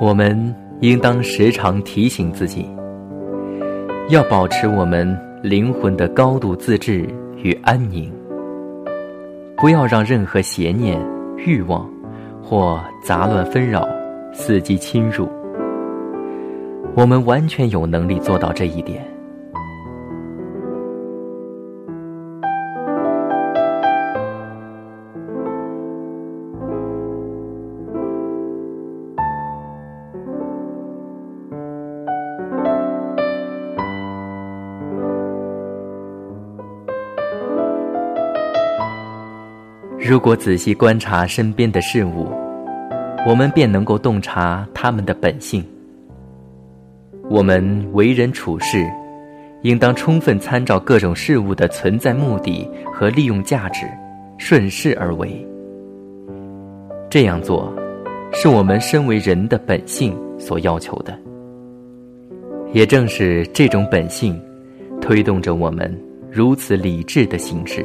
我们应当时常提醒自己，要保持我们灵魂的高度自治与安宁，不要让任何邪念、欲望或杂乱纷扰伺机侵入。我们完全有能力做到这一点。如果仔细观察身边的事物，我们便能够洞察他们的本性。我们为人处事，应当充分参照各种事物的存在目的和利用价值，顺势而为。这样做，是我们身为人的本性所要求的。也正是这种本性，推动着我们如此理智的行事。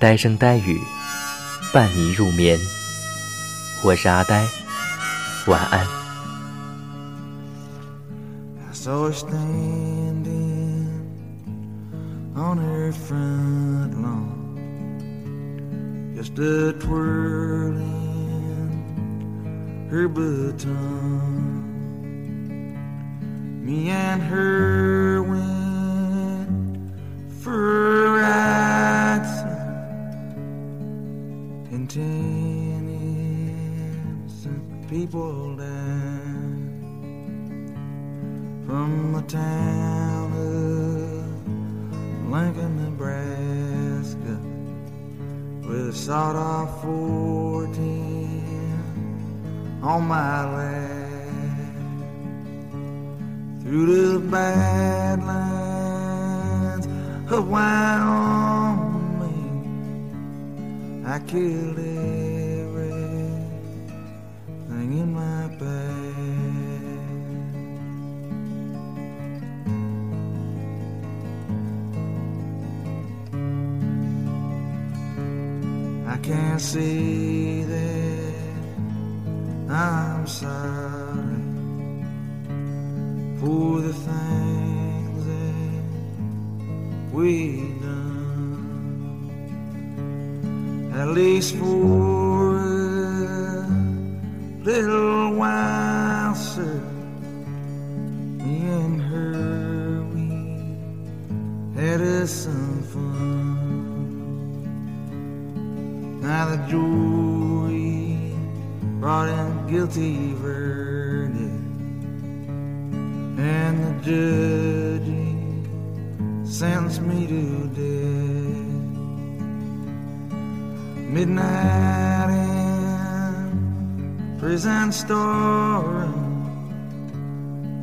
呆声呆语，伴你入眠。我是阿呆，晚安。Ten innocent people died from the town of Lincoln, Nebraska, with a sawed-off 410 on my lap through the badlands of Wyoming. I killed everything in my bag. I can't see that I'm sorry for the things that we've done at least for a little while, sir. Me and her, we had us some fun. Now the jury brought in guilty verdict, and the judge sentenced me to death. Midnight in prison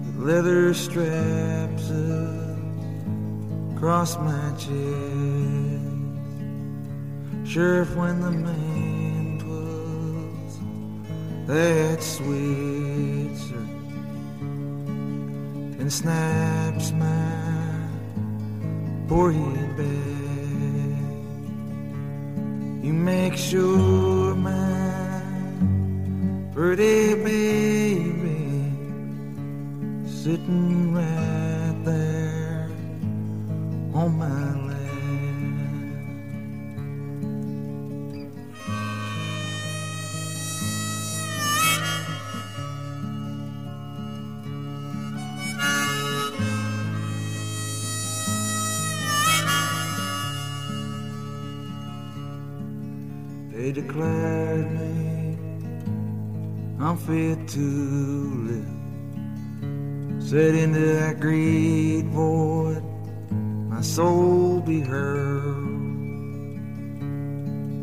with leather straps across my chest. Sheriff, when the man that Switzer and snaps my poor head back. You make sure my pretty baby sitting right there on my They declared me unfit to live. Set into that great void, my soul be heard.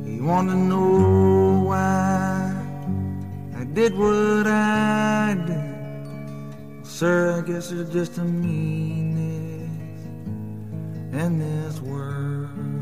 You want to know why I did what I did? Sir, I guess there's just a meanness in this world.